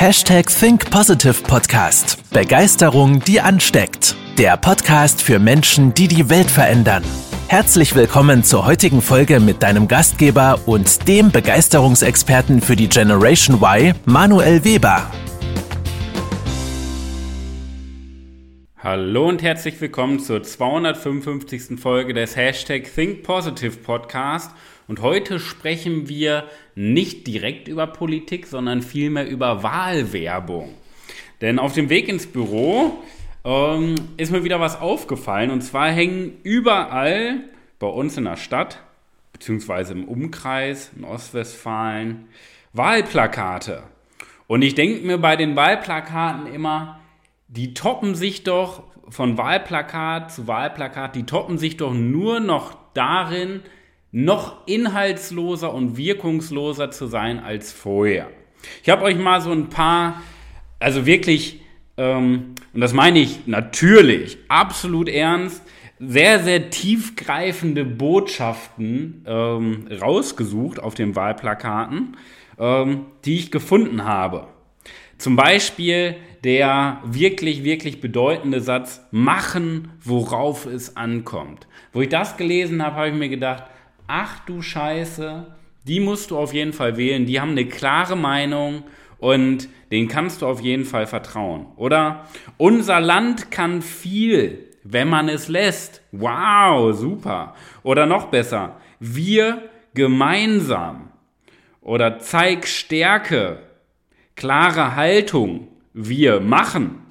Hashtag Think Positive Podcast. Begeisterung, die ansteckt. Der Podcast für Menschen, die die Welt verändern. Herzlich willkommen zur heutigen Folge mit deinem Gastgeber und dem Begeisterungsexperten für die Generation Y, Manuel Weber. Hallo und herzlich willkommen zur 255. Folge des Hashtag Think Positive Podcast. Und heute sprechen wir nicht direkt über Politik, sondern vielmehr über Wahlwerbung. Denn auf dem Weg ins Büro ähm, ist mir wieder was aufgefallen. Und zwar hängen überall bei uns in der Stadt, beziehungsweise im Umkreis in Ostwestfalen, Wahlplakate. Und ich denke mir bei den Wahlplakaten immer, die toppen sich doch von Wahlplakat zu Wahlplakat, die toppen sich doch nur noch darin, noch inhaltsloser und wirkungsloser zu sein als vorher. Ich habe euch mal so ein paar, also wirklich, ähm, und das meine ich natürlich, absolut ernst, sehr, sehr tiefgreifende Botschaften ähm, rausgesucht auf den Wahlplakaten, ähm, die ich gefunden habe. Zum Beispiel der wirklich, wirklich bedeutende Satz, machen, worauf es ankommt. Wo ich das gelesen habe, habe ich mir gedacht, ach du Scheiße, die musst du auf jeden Fall wählen, die haben eine klare Meinung und denen kannst du auf jeden Fall vertrauen. Oder unser Land kann viel, wenn man es lässt. Wow, super. Oder noch besser, wir gemeinsam. Oder zeig Stärke, klare Haltung, wir machen.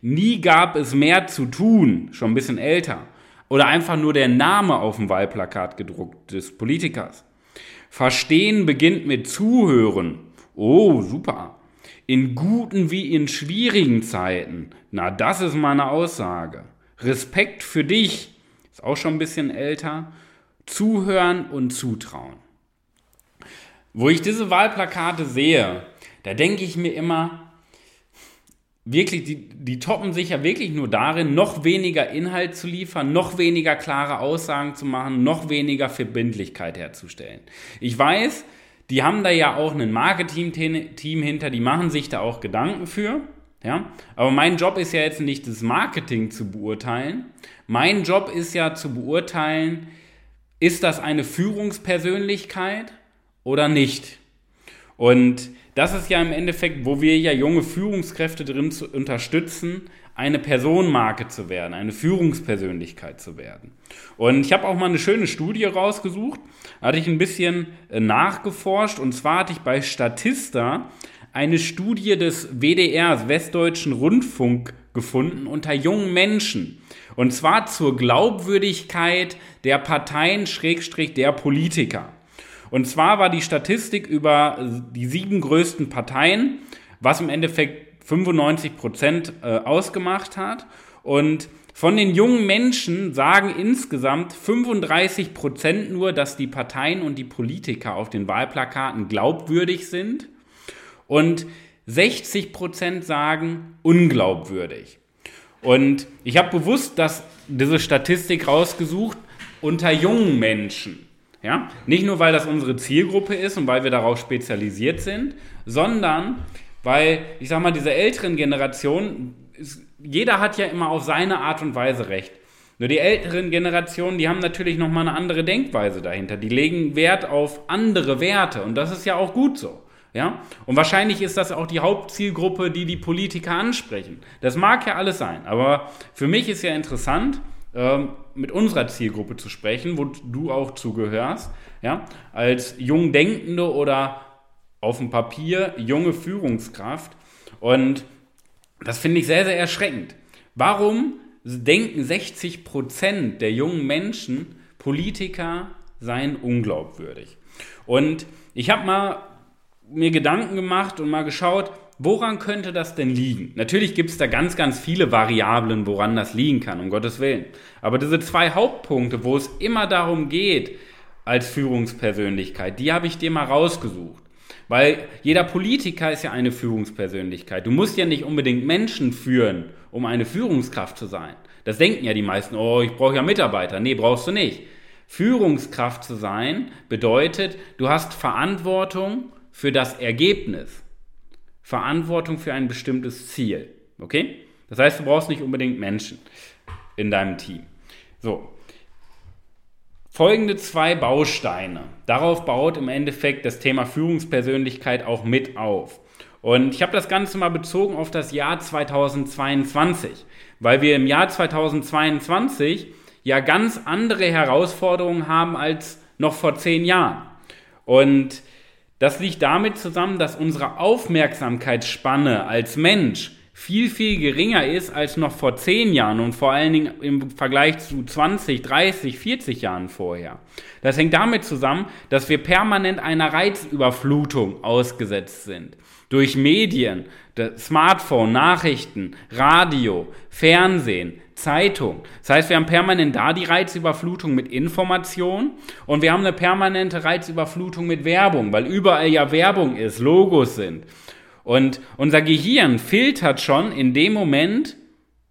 Nie gab es mehr zu tun, schon ein bisschen älter oder einfach nur der Name auf dem Wahlplakat gedruckt des Politikers. Verstehen beginnt mit Zuhören. Oh, super. In guten wie in schwierigen Zeiten. Na, das ist meine Aussage. Respekt für dich. Ist auch schon ein bisschen älter. Zuhören und zutrauen. Wo ich diese Wahlplakate sehe, da denke ich mir immer, wirklich, die, die toppen sich ja wirklich nur darin, noch weniger Inhalt zu liefern, noch weniger klare Aussagen zu machen, noch weniger Verbindlichkeit herzustellen. Ich weiß, die haben da ja auch ein Marketing-Team hinter, die machen sich da auch Gedanken für. Ja? Aber mein Job ist ja jetzt nicht das Marketing zu beurteilen. Mein Job ist ja zu beurteilen, ist das eine Führungspersönlichkeit oder nicht? Und das ist ja im Endeffekt, wo wir ja junge Führungskräfte drin zu unterstützen, eine Personenmarke zu werden, eine Führungspersönlichkeit zu werden. Und ich habe auch mal eine schöne Studie rausgesucht, hatte ich ein bisschen äh, nachgeforscht und zwar hatte ich bei Statista eine Studie des WDR, Westdeutschen Rundfunk, gefunden unter jungen Menschen. Und zwar zur Glaubwürdigkeit der Parteien, Schrägstrich der Politiker. Und zwar war die Statistik über die sieben größten Parteien, was im Endeffekt 95 Prozent äh, ausgemacht hat. Und von den jungen Menschen sagen insgesamt 35 Prozent nur, dass die Parteien und die Politiker auf den Wahlplakaten glaubwürdig sind. Und 60 Prozent sagen unglaubwürdig. Und ich habe bewusst das, diese Statistik rausgesucht unter jungen Menschen. Ja? Nicht nur, weil das unsere Zielgruppe ist und weil wir darauf spezialisiert sind, sondern weil, ich sag mal, diese älteren Generationen, jeder hat ja immer auf seine Art und Weise recht. Nur die älteren Generationen, die haben natürlich nochmal eine andere Denkweise dahinter. Die legen Wert auf andere Werte und das ist ja auch gut so. Ja? Und wahrscheinlich ist das auch die Hauptzielgruppe, die die Politiker ansprechen. Das mag ja alles sein, aber für mich ist ja interessant, mit unserer Zielgruppe zu sprechen, wo du auch zugehörst, ja, als jung Denkende oder auf dem Papier junge Führungskraft. Und das finde ich sehr, sehr erschreckend. Warum denken 60 Prozent der jungen Menschen, Politiker seien unglaubwürdig? Und ich habe mal mir Gedanken gemacht und mal geschaut, Woran könnte das denn liegen? Natürlich gibt es da ganz, ganz viele Variablen, woran das liegen kann, um Gottes Willen. Aber diese zwei Hauptpunkte, wo es immer darum geht, als Führungspersönlichkeit, die habe ich dir mal rausgesucht. Weil jeder Politiker ist ja eine Führungspersönlichkeit. Du musst ja nicht unbedingt Menschen führen, um eine Führungskraft zu sein. Das denken ja die meisten, oh, ich brauche ja Mitarbeiter. Nee, brauchst du nicht. Führungskraft zu sein bedeutet, du hast Verantwortung für das Ergebnis. Verantwortung für ein bestimmtes Ziel. Okay? Das heißt, du brauchst nicht unbedingt Menschen in deinem Team. So. Folgende zwei Bausteine. Darauf baut im Endeffekt das Thema Führungspersönlichkeit auch mit auf. Und ich habe das Ganze mal bezogen auf das Jahr 2022, weil wir im Jahr 2022 ja ganz andere Herausforderungen haben als noch vor zehn Jahren. Und das liegt damit zusammen, dass unsere Aufmerksamkeitsspanne als Mensch viel, viel geringer ist als noch vor zehn Jahren und vor allen Dingen im Vergleich zu 20, 30, 40 Jahren vorher. Das hängt damit zusammen, dass wir permanent einer Reizüberflutung ausgesetzt sind. Durch Medien, Smartphone, Nachrichten, Radio, Fernsehen, Zeitung. Das heißt, wir haben permanent da die Reizüberflutung mit Information und wir haben eine permanente Reizüberflutung mit Werbung, weil überall ja Werbung ist, Logos sind. Und unser Gehirn filtert schon in dem Moment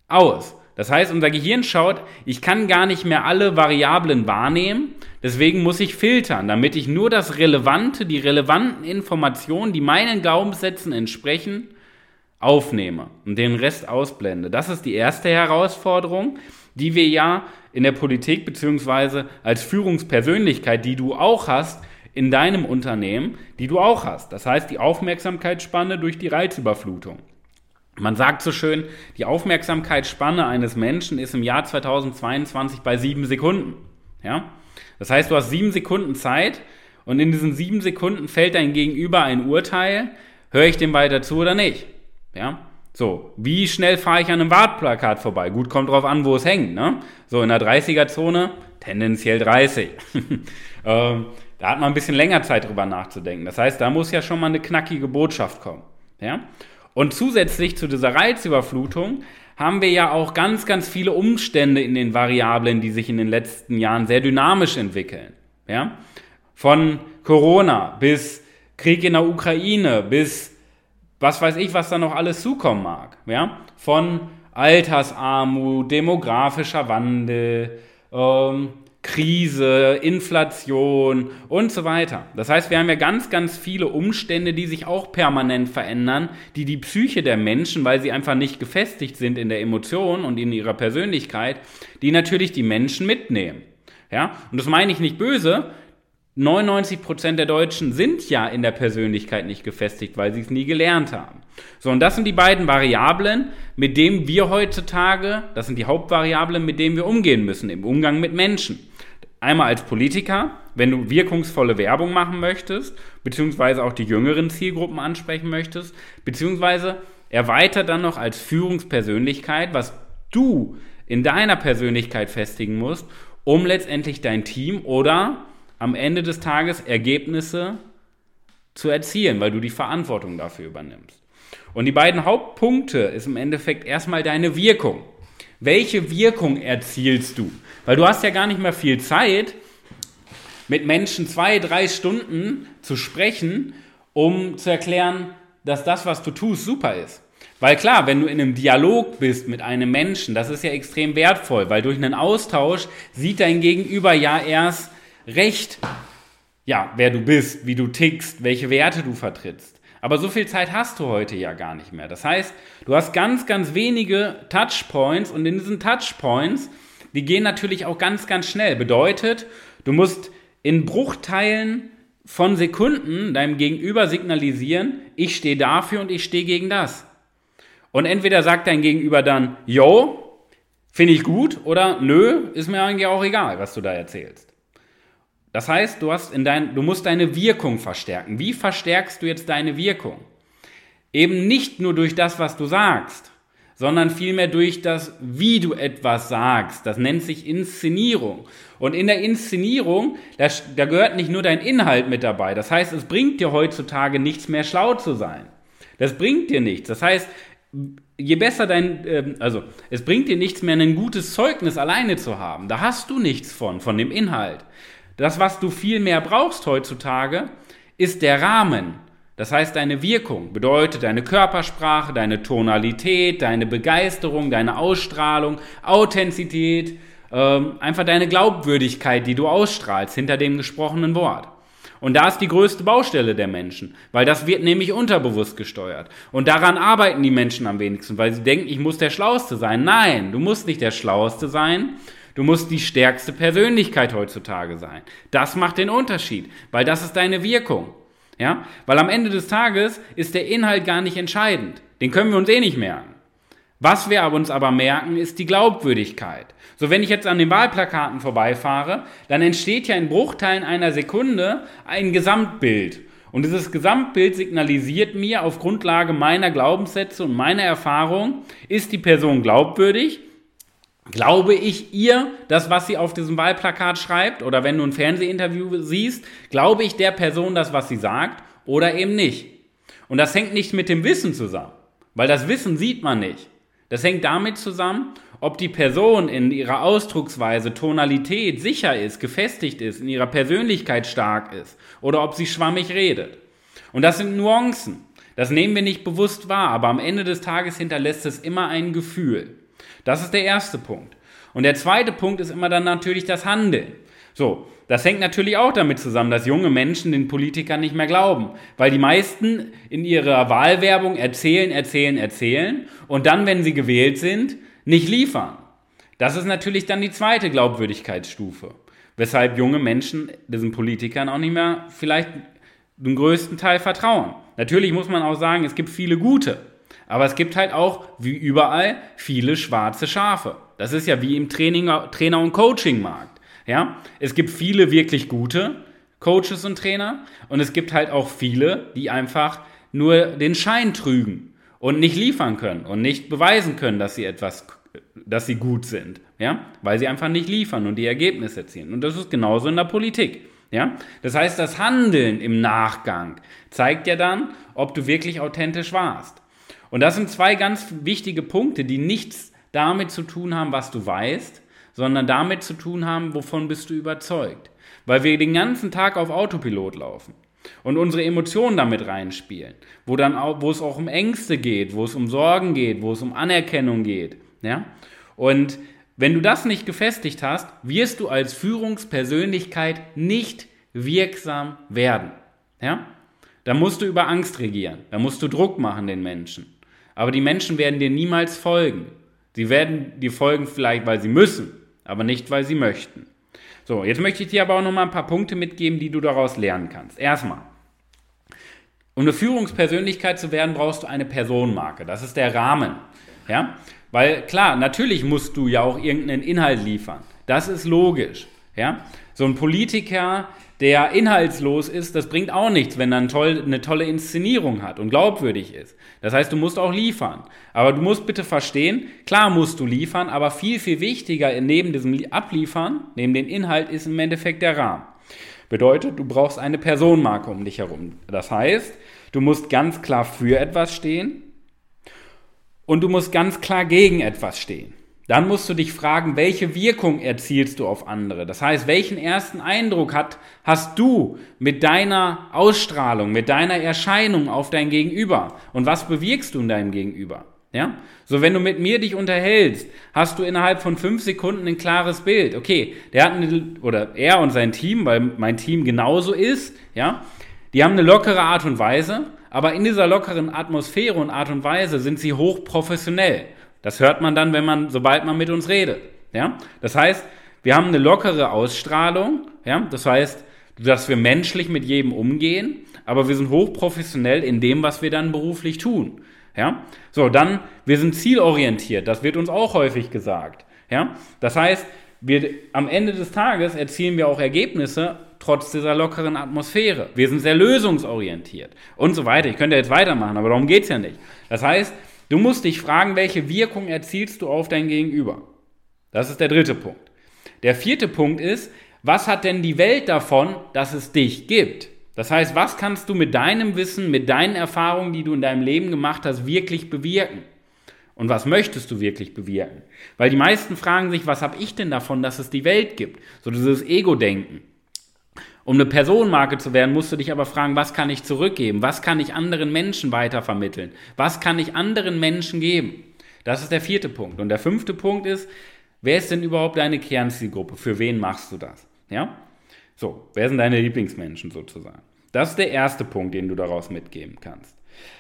aus. Das heißt, unser Gehirn schaut, ich kann gar nicht mehr alle Variablen wahrnehmen, deswegen muss ich filtern, damit ich nur das Relevante, die relevanten Informationen, die meinen Glaubenssätzen entsprechen, aufnehme und den Rest ausblende. Das ist die erste Herausforderung, die wir ja in der Politik beziehungsweise als Führungspersönlichkeit, die du auch hast, in deinem Unternehmen, die du auch hast. Das heißt, die Aufmerksamkeitsspanne durch die Reizüberflutung. Man sagt so schön, die Aufmerksamkeitsspanne eines Menschen ist im Jahr 2022 bei sieben Sekunden. Ja? Das heißt, du hast sieben Sekunden Zeit und in diesen sieben Sekunden fällt dein Gegenüber ein Urteil, höre ich dem weiter zu oder nicht. Ja? So, wie schnell fahre ich an einem Wartplakat vorbei? Gut, kommt drauf an, wo es hängt. Ne? So, in der 30er-Zone tendenziell 30. ähm, da hat man ein bisschen länger Zeit drüber nachzudenken. Das heißt, da muss ja schon mal eine knackige Botschaft kommen. Ja? Und zusätzlich zu dieser Reizüberflutung haben wir ja auch ganz, ganz viele Umstände in den Variablen, die sich in den letzten Jahren sehr dynamisch entwickeln. Ja? Von Corona bis Krieg in der Ukraine bis was weiß ich, was da noch alles zukommen mag. Ja? Von Altersarmut, demografischer Wandel, ähm, Krise, Inflation und so weiter. Das heißt, wir haben ja ganz, ganz viele Umstände, die sich auch permanent verändern, die die Psyche der Menschen, weil sie einfach nicht gefestigt sind in der Emotion und in ihrer Persönlichkeit, die natürlich die Menschen mitnehmen. Ja, und das meine ich nicht böse, 99 Prozent der Deutschen sind ja in der Persönlichkeit nicht gefestigt, weil sie es nie gelernt haben. So, und das sind die beiden Variablen, mit denen wir heutzutage, das sind die Hauptvariablen, mit denen wir umgehen müssen im Umgang mit Menschen. Einmal als Politiker, wenn du wirkungsvolle Werbung machen möchtest, beziehungsweise auch die jüngeren Zielgruppen ansprechen möchtest, beziehungsweise erweitert dann noch als Führungspersönlichkeit, was du in deiner Persönlichkeit festigen musst, um letztendlich dein Team oder am Ende des Tages Ergebnisse zu erzielen, weil du die Verantwortung dafür übernimmst. Und die beiden Hauptpunkte ist im Endeffekt erstmal deine Wirkung. Welche Wirkung erzielst du? Weil du hast ja gar nicht mehr viel Zeit, mit Menschen zwei, drei Stunden zu sprechen, um zu erklären, dass das, was du tust, super ist. Weil klar, wenn du in einem Dialog bist mit einem Menschen, das ist ja extrem wertvoll, weil durch einen Austausch sieht dein Gegenüber ja erst, recht, ja, wer du bist, wie du tickst, welche Werte du vertrittst. Aber so viel Zeit hast du heute ja gar nicht mehr. Das heißt, du hast ganz, ganz wenige Touchpoints und in diesen Touchpoints, die gehen natürlich auch ganz, ganz schnell. Bedeutet, du musst in Bruchteilen von Sekunden deinem Gegenüber signalisieren, ich stehe dafür und ich stehe gegen das. Und entweder sagt dein Gegenüber dann, yo, finde ich gut, oder nö, ist mir eigentlich auch egal, was du da erzählst. Das heißt, du, hast in dein, du musst deine Wirkung verstärken. Wie verstärkst du jetzt deine Wirkung? Eben nicht nur durch das, was du sagst, sondern vielmehr durch das, wie du etwas sagst. Das nennt sich Inszenierung. Und in der Inszenierung, da, da gehört nicht nur dein Inhalt mit dabei. Das heißt, es bringt dir heutzutage nichts mehr schlau zu sein. Das bringt dir nichts. Das heißt, je besser dein, äh, also es bringt dir nichts mehr, ein gutes Zeugnis alleine zu haben. Da hast du nichts von, von dem Inhalt. Das, was du viel mehr brauchst heutzutage, ist der Rahmen. Das heißt, deine Wirkung bedeutet deine Körpersprache, deine Tonalität, deine Begeisterung, deine Ausstrahlung, Authentizität, ähm, einfach deine Glaubwürdigkeit, die du ausstrahlst hinter dem gesprochenen Wort. Und da ist die größte Baustelle der Menschen, weil das wird nämlich unterbewusst gesteuert. Und daran arbeiten die Menschen am wenigsten, weil sie denken, ich muss der Schlauste sein. Nein, du musst nicht der Schlauste sein. Du musst die stärkste Persönlichkeit heutzutage sein. Das macht den Unterschied, weil das ist deine Wirkung. Ja? Weil am Ende des Tages ist der Inhalt gar nicht entscheidend. Den können wir uns eh nicht merken. Was wir uns aber merken, ist die Glaubwürdigkeit. So, wenn ich jetzt an den Wahlplakaten vorbeifahre, dann entsteht ja in Bruchteilen einer Sekunde ein Gesamtbild. Und dieses Gesamtbild signalisiert mir auf Grundlage meiner Glaubenssätze und meiner Erfahrung, ist die Person glaubwürdig? Glaube ich ihr das, was sie auf diesem Wahlplakat schreibt? Oder wenn du ein Fernsehinterview siehst, glaube ich der Person das, was sie sagt? Oder eben nicht? Und das hängt nicht mit dem Wissen zusammen, weil das Wissen sieht man nicht. Das hängt damit zusammen, ob die Person in ihrer Ausdrucksweise, Tonalität sicher ist, gefestigt ist, in ihrer Persönlichkeit stark ist oder ob sie schwammig redet. Und das sind Nuancen. Das nehmen wir nicht bewusst wahr, aber am Ende des Tages hinterlässt es immer ein Gefühl. Das ist der erste Punkt. Und der zweite Punkt ist immer dann natürlich das Handeln. So, das hängt natürlich auch damit zusammen, dass junge Menschen den Politikern nicht mehr glauben, weil die meisten in ihrer Wahlwerbung erzählen, erzählen, erzählen und dann, wenn sie gewählt sind, nicht liefern. Das ist natürlich dann die zweite Glaubwürdigkeitsstufe, weshalb junge Menschen diesen Politikern auch nicht mehr vielleicht den größten Teil vertrauen. Natürlich muss man auch sagen, es gibt viele gute, aber es gibt halt auch, wie überall, viele schwarze Schafe. Das ist ja wie im Training, Trainer- und Coachingmarkt. Ja? Es gibt viele wirklich gute Coaches und Trainer und es gibt halt auch viele, die einfach nur den Schein trügen und nicht liefern können und nicht beweisen können, dass sie etwas, dass sie gut sind, ja, weil sie einfach nicht liefern und die Ergebnisse erzielen. Und das ist genauso in der Politik. Ja? Das heißt, das Handeln im Nachgang zeigt ja dann, ob du wirklich authentisch warst. Und das sind zwei ganz wichtige Punkte, die nichts damit zu tun haben, was du weißt, sondern damit zu tun haben, wovon bist du überzeugt. Weil wir den ganzen Tag auf Autopilot laufen und unsere Emotionen damit reinspielen, wo dann auch, wo es auch um Ängste geht, wo es um Sorgen geht, wo es um Anerkennung geht, ja? Und wenn du das nicht gefestigt hast, wirst du als Führungspersönlichkeit nicht wirksam werden, ja? Da musst du über Angst regieren, da musst du Druck machen den Menschen. Aber die Menschen werden dir niemals folgen. Sie werden dir folgen vielleicht, weil sie müssen, aber nicht, weil sie möchten. So, jetzt möchte ich dir aber auch noch mal ein paar Punkte mitgeben, die du daraus lernen kannst. Erstmal, um eine Führungspersönlichkeit zu werden, brauchst du eine Personenmarke. Das ist der Rahmen. Ja? Weil klar, natürlich musst du ja auch irgendeinen Inhalt liefern. Das ist logisch. Ja? So ein Politiker, der inhaltslos ist, das bringt auch nichts, wenn er ein toll, eine tolle Inszenierung hat und glaubwürdig ist. Das heißt, du musst auch liefern. Aber du musst bitte verstehen, klar musst du liefern, aber viel, viel wichtiger neben diesem Abliefern, neben dem Inhalt, ist im Endeffekt der Rahmen. Bedeutet, du brauchst eine Personenmarke um dich herum. Das heißt, du musst ganz klar für etwas stehen und du musst ganz klar gegen etwas stehen. Dann musst du dich fragen, welche Wirkung erzielst du auf andere? Das heißt, welchen ersten Eindruck hat, hast du mit deiner Ausstrahlung, mit deiner Erscheinung auf dein Gegenüber? Und was bewirkst du in deinem Gegenüber? Ja? So, wenn du mit mir dich unterhältst, hast du innerhalb von fünf Sekunden ein klares Bild. Okay, der hat eine, oder er und sein Team, weil mein Team genauso ist, ja, die haben eine lockere Art und Weise, aber in dieser lockeren Atmosphäre und Art und Weise sind sie hochprofessionell. Das hört man dann, wenn man, sobald man mit uns redet. Ja? Das heißt, wir haben eine lockere Ausstrahlung, ja? das heißt, dass wir menschlich mit jedem umgehen, aber wir sind hochprofessionell in dem, was wir dann beruflich tun. Ja? So, dann, wir sind zielorientiert, das wird uns auch häufig gesagt. Ja? Das heißt, wir, am Ende des Tages erzielen wir auch Ergebnisse trotz dieser lockeren Atmosphäre. Wir sind sehr lösungsorientiert und so weiter. Ich könnte jetzt weitermachen, aber darum geht es ja nicht. Das heißt, Du musst dich fragen, welche Wirkung erzielst du auf dein Gegenüber? Das ist der dritte Punkt. Der vierte Punkt ist, was hat denn die Welt davon, dass es dich gibt? Das heißt, was kannst du mit deinem Wissen, mit deinen Erfahrungen, die du in deinem Leben gemacht hast, wirklich bewirken? Und was möchtest du wirklich bewirken? Weil die meisten fragen sich, was habe ich denn davon, dass es die Welt gibt? So dieses Ego-Denken. Um eine Personenmarke zu werden, musst du dich aber fragen, was kann ich zurückgeben? Was kann ich anderen Menschen weitervermitteln? Was kann ich anderen Menschen geben? Das ist der vierte Punkt. Und der fünfte Punkt ist, wer ist denn überhaupt deine Kernzielgruppe? Für wen machst du das? Ja? So, wer sind deine Lieblingsmenschen sozusagen? Das ist der erste Punkt, den du daraus mitgeben kannst.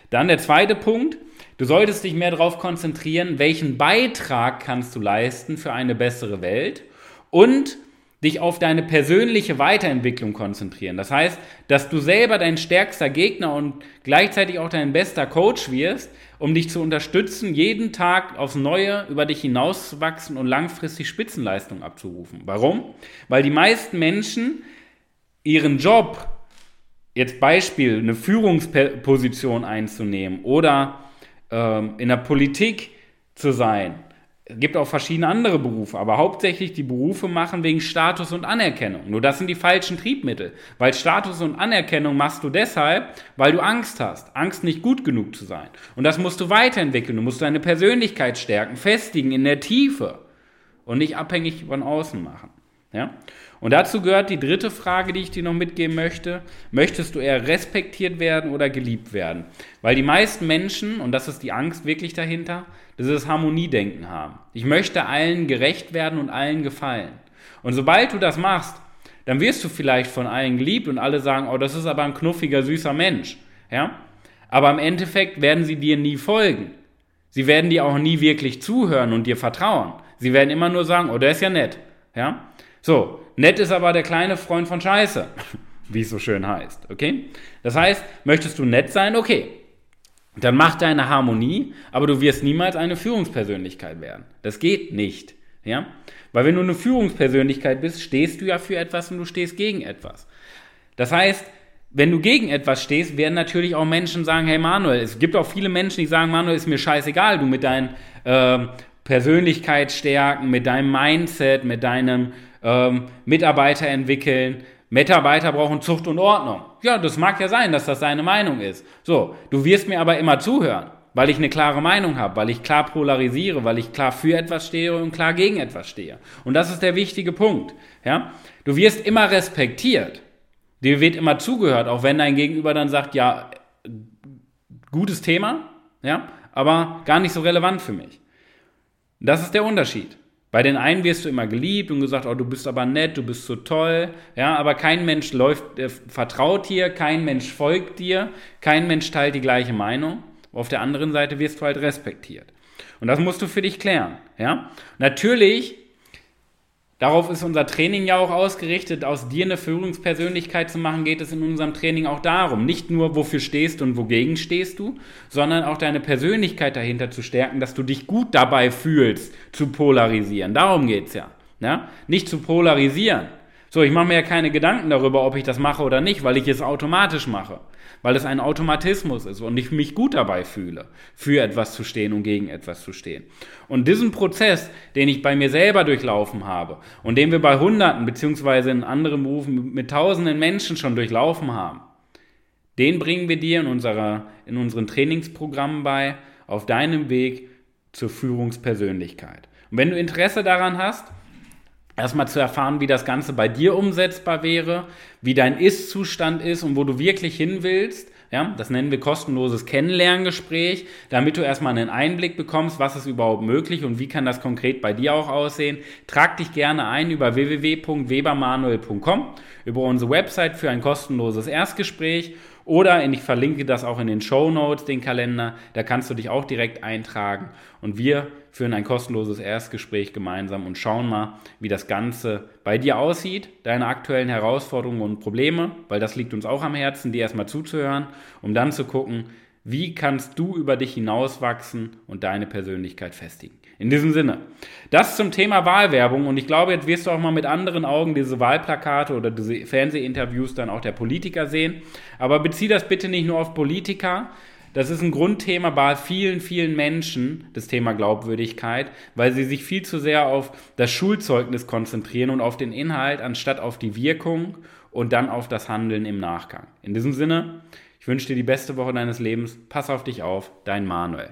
Dann der zweite Punkt, du solltest dich mehr darauf konzentrieren, welchen Beitrag kannst du leisten für eine bessere Welt und dich auf deine persönliche Weiterentwicklung konzentrieren. Das heißt, dass du selber dein stärkster Gegner und gleichzeitig auch dein bester Coach wirst, um dich zu unterstützen, jeden Tag aufs Neue über dich hinauszuwachsen und langfristig Spitzenleistung abzurufen. Warum? Weil die meisten Menschen ihren Job, jetzt Beispiel, eine Führungsposition einzunehmen oder ähm, in der Politik zu sein, gibt auch verschiedene andere Berufe, aber hauptsächlich die Berufe machen wegen Status und Anerkennung. Nur das sind die falschen Triebmittel. Weil Status und Anerkennung machst du deshalb, weil du Angst hast. Angst, nicht gut genug zu sein. Und das musst du weiterentwickeln. Du musst deine Persönlichkeit stärken, festigen in der Tiefe und nicht abhängig von außen machen. Ja? Und dazu gehört die dritte Frage, die ich dir noch mitgeben möchte. Möchtest du eher respektiert werden oder geliebt werden? Weil die meisten Menschen, und das ist die Angst wirklich dahinter, das Harmoniedenken haben. Ich möchte allen gerecht werden und allen gefallen. Und sobald du das machst, dann wirst du vielleicht von allen geliebt und alle sagen, oh, das ist aber ein knuffiger, süßer Mensch. Ja? Aber im Endeffekt werden sie dir nie folgen. Sie werden dir auch nie wirklich zuhören und dir vertrauen. Sie werden immer nur sagen, oh, der ist ja nett. Ja? So, nett ist aber der kleine Freund von Scheiße, wie es so schön heißt. Okay? Das heißt, möchtest du nett sein? Okay. Dann mach deine Harmonie, aber du wirst niemals eine Führungspersönlichkeit werden. Das geht nicht. Ja? Weil wenn du eine Führungspersönlichkeit bist, stehst du ja für etwas und du stehst gegen etwas. Das heißt, wenn du gegen etwas stehst, werden natürlich auch Menschen sagen, hey Manuel, es gibt auch viele Menschen, die sagen, Manuel, ist mir scheißegal, du mit deinen äh, Persönlichkeitsstärken, mit deinem Mindset, mit deinem ähm, Mitarbeiter entwickeln. Mitarbeiter brauchen Zucht und Ordnung. Ja, das mag ja sein, dass das seine Meinung ist. So, du wirst mir aber immer zuhören, weil ich eine klare Meinung habe, weil ich klar polarisiere, weil ich klar für etwas stehe und klar gegen etwas stehe. Und das ist der wichtige Punkt. Ja? Du wirst immer respektiert. Dir wird immer zugehört, auch wenn dein Gegenüber dann sagt, ja, gutes Thema, ja, aber gar nicht so relevant für mich. Das ist der Unterschied. Bei den einen wirst du immer geliebt und gesagt, oh, du bist aber nett, du bist so toll, ja, aber kein Mensch läuft, äh, vertraut dir, kein Mensch folgt dir, kein Mensch teilt die gleiche Meinung. Auf der anderen Seite wirst du halt respektiert. Und das musst du für dich klären, ja. Natürlich Darauf ist unser Training ja auch ausgerichtet. Aus dir eine Führungspersönlichkeit zu machen, geht es in unserem Training auch darum. Nicht nur, wofür stehst und wogegen stehst du, sondern auch deine Persönlichkeit dahinter zu stärken, dass du dich gut dabei fühlst, zu polarisieren. Darum geht's ja. ja? Nicht zu polarisieren. So, ich mache mir ja keine Gedanken darüber, ob ich das mache oder nicht, weil ich es automatisch mache weil es ein Automatismus ist und ich mich gut dabei fühle, für etwas zu stehen und gegen etwas zu stehen. Und diesen Prozess, den ich bei mir selber durchlaufen habe und den wir bei Hunderten beziehungsweise in anderen Berufen mit Tausenden Menschen schon durchlaufen haben, den bringen wir dir in, unserer, in unseren Trainingsprogrammen bei, auf deinem Weg zur Führungspersönlichkeit. Und wenn du Interesse daran hast, erstmal zu erfahren, wie das Ganze bei dir umsetzbar wäre, wie dein Ist-Zustand ist und wo du wirklich hin willst. Ja, das nennen wir kostenloses Kennenlerngespräch, damit du erstmal einen Einblick bekommst, was ist überhaupt möglich und wie kann das konkret bei dir auch aussehen. Trag dich gerne ein über www.webermanuel.com, über unsere Website für ein kostenloses Erstgespräch oder ich verlinke das auch in den Show Notes, den Kalender. Da kannst du dich auch direkt eintragen. Und wir führen ein kostenloses Erstgespräch gemeinsam und schauen mal, wie das Ganze bei dir aussieht, deine aktuellen Herausforderungen und Probleme, weil das liegt uns auch am Herzen, dir erstmal zuzuhören, um dann zu gucken, wie kannst du über dich hinauswachsen und deine Persönlichkeit festigen. In diesem Sinne, das zum Thema Wahlwerbung und ich glaube, jetzt wirst du auch mal mit anderen Augen diese Wahlplakate oder diese Fernsehinterviews dann auch der Politiker sehen. Aber bezieh das bitte nicht nur auf Politiker. Das ist ein Grundthema bei vielen, vielen Menschen, das Thema Glaubwürdigkeit, weil sie sich viel zu sehr auf das Schulzeugnis konzentrieren und auf den Inhalt, anstatt auf die Wirkung und dann auf das Handeln im Nachgang. In diesem Sinne, ich wünsche dir die beste Woche deines Lebens. Pass auf dich auf, dein Manuel.